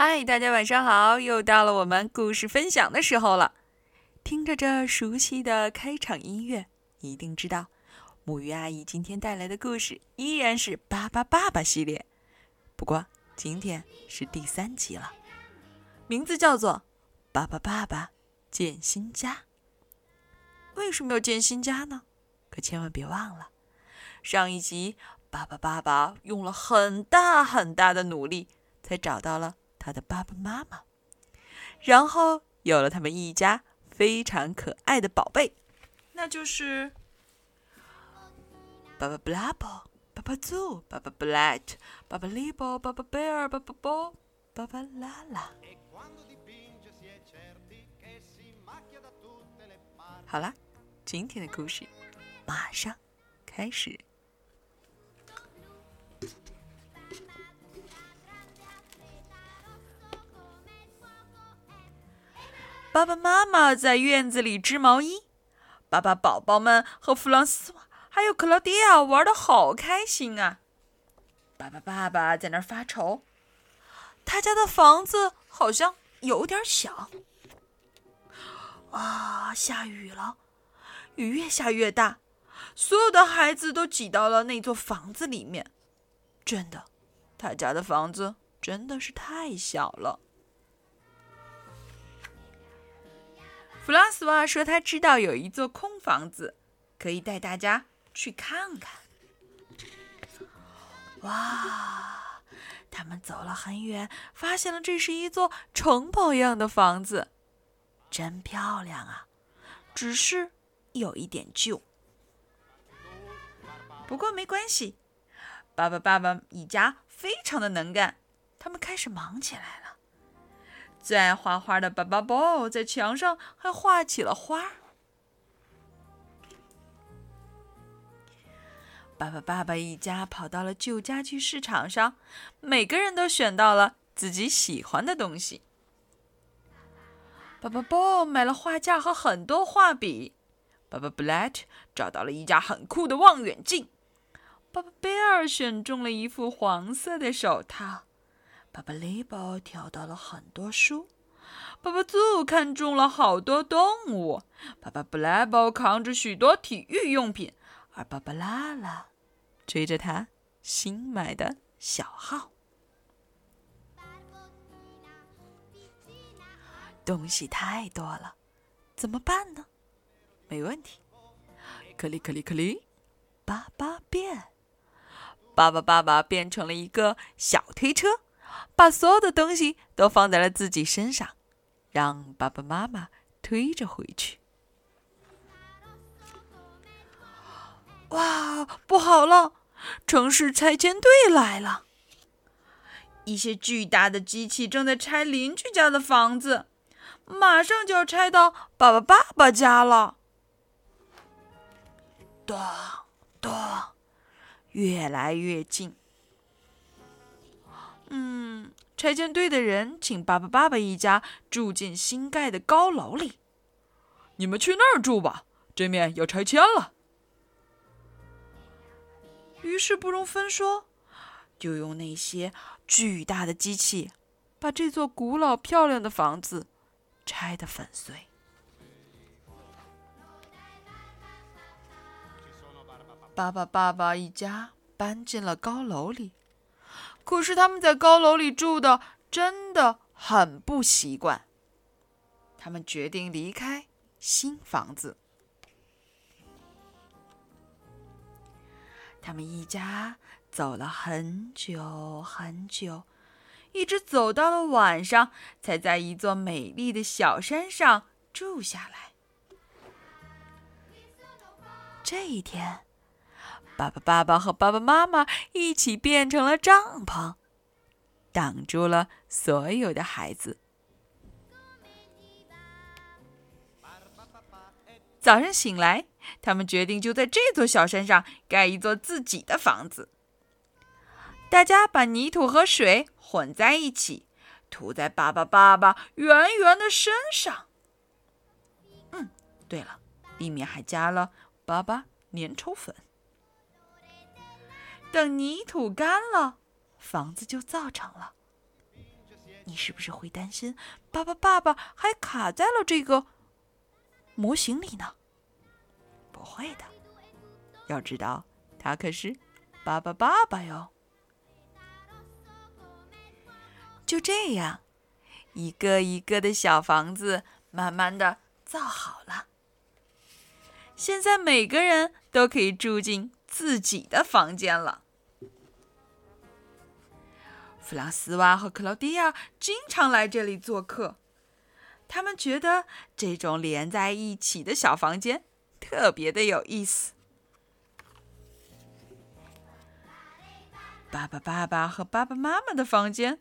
嗨，大家晚上好！又到了我们故事分享的时候了。听着这熟悉的开场音乐，一定知道木鱼阿姨今天带来的故事依然是《巴巴爸爸》系列。不过今天是第三集了，名字叫做《巴巴爸爸建新家》。为什么要建新家呢？可千万别忘了，上一集巴巴爸爸用了很大很大的努力，才找到了。他的爸爸妈妈，然后有了他们一家非常可爱的宝贝，那就是爸爸布拉伯、爸爸猪、爸爸布莱特、爸爸利伯、爸爸贝尔、爸爸波、爸爸拉拉。好了，今天的故事马上开始。爸爸妈妈在院子里织毛衣，爸爸宝宝们和弗朗斯瓦还有克劳迪亚玩的好开心啊！爸爸爸爸在那儿发愁，他家的房子好像有点小。啊，下雨了，雨越下越大，所有的孩子都挤到了那座房子里面。真的，他家的房子真的是太小了。弗朗斯瓦说：“他知道有一座空房子，可以带大家去看看。”哇！他们走了很远，发现了这是一座城堡一样的房子，真漂亮啊！只是有一点旧。不过没关系，爸爸、爸爸一家非常的能干，他们开始忙起来了。最爱画画的巴巴宝在墙上还画起了花。爸爸、爸爸一家跑到了旧家具市场上，每个人都选到了自己喜欢的东西。爸爸宝买了画架和很多画笔，爸爸布莱特找到了一架很酷的望远镜，爸爸贝尔选中了一副黄色的手套。爸爸雷宝挑到了很多书，爸爸祖看中了好多动物，爸爸布莱宝扛着许多体育用品，而爸爸拉拉追着他新买的小号。东西太多了，怎么办呢？没问题，克里克里克里，爸爸变，爸爸爸爸变成了一个小推车。把所有的东西都放在了自己身上，让爸爸妈妈推着回去。哇，不好了！城市拆迁队来了，一些巨大的机器正在拆邻居家的房子，马上就要拆到爸爸爸爸家了。咚咚，越来越近。嗯，拆迁队的人请爸爸、爸爸一家住进新盖的高楼里。你们去那儿住吧，这面要拆迁了。于是不容分说，就用那些巨大的机器，把这座古老漂亮的房子拆得粉碎。爸爸、爸爸一家搬进了高楼里。可是他们在高楼里住的真的很不习惯。他们决定离开新房子。他们一家走了很久很久，一直走到了晚上，才在一座美丽的小山上住下来。这一天。爸爸、爸爸和爸爸妈妈一起变成了帐篷，挡住了所有的孩子。早上醒来，他们决定就在这座小山上盖一座自己的房子。大家把泥土和水混在一起，涂在爸爸、爸爸圆圆的身上。嗯，对了，里面还加了爸爸粘稠粉。等泥土干了，房子就造成了。你是不是会担心爸爸爸爸还卡在了这个模型里呢？不会的，要知道他可是爸爸爸爸哟。就这样，一个一个的小房子慢慢的造好了。现在每个人都可以住进自己的房间了。弗朗斯瓦和克劳迪亚经常来这里做客，他们觉得这种连在一起的小房间特别的有意思。爸爸、爸爸和爸爸妈妈的房间。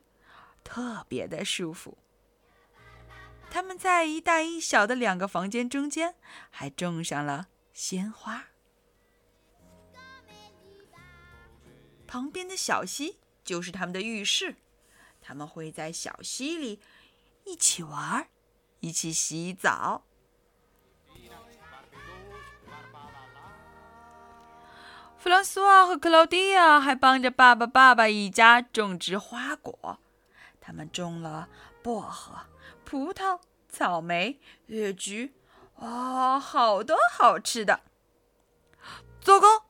特别的舒服。他们在一大一小的两个房间中间还种上了鲜花。旁边的小溪就是他们的浴室，他们会在小溪里一起玩，一起洗澡。弗朗索瓦和克劳迪亚还帮着爸爸、爸爸一家种植花果。他们种了薄荷、葡萄、草莓、月菊，哦，好多好吃的！糟糕，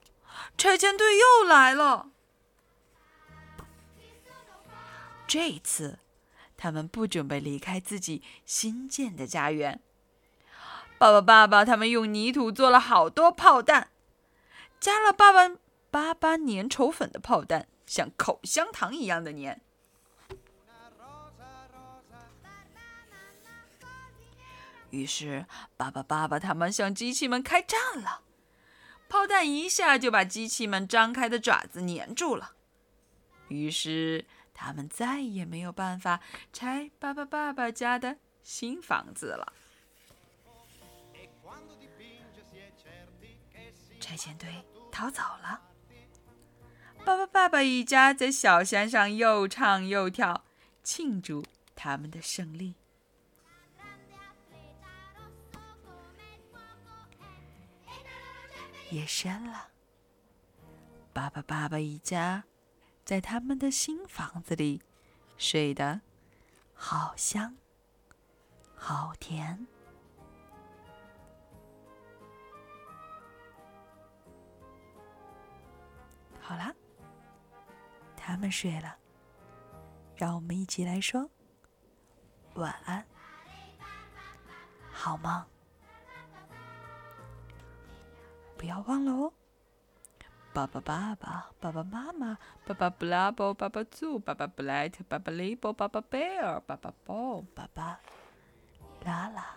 拆迁队又来了。这次，他们不准备离开自己新建的家园。爸爸、爸爸，他们用泥土做了好多炮弹，加了爸爸爸爸粘稠粉的炮弹，像口香糖一样的粘。于是，爸爸、爸爸他们向机器们开战了。炮弹一下就把机器们张开的爪子粘住了。于是，他们再也没有办法拆爸爸、爸爸家的新房子了。拆迁队逃走了。爸爸、爸爸一家在小山上又唱又跳，庆祝他们的胜利。夜深了，爸爸、爸爸一家在他们的新房子里睡得好香、好甜。好了，他们睡了，让我们一起来说晚安，好梦。不要忘了哦！爸爸、爸爸、爸爸妈妈、爸爸布拉伯、爸爸猪、爸爸布莱特、爸爸雷伯、爸爸贝尔、爸爸波、爸爸拉拉。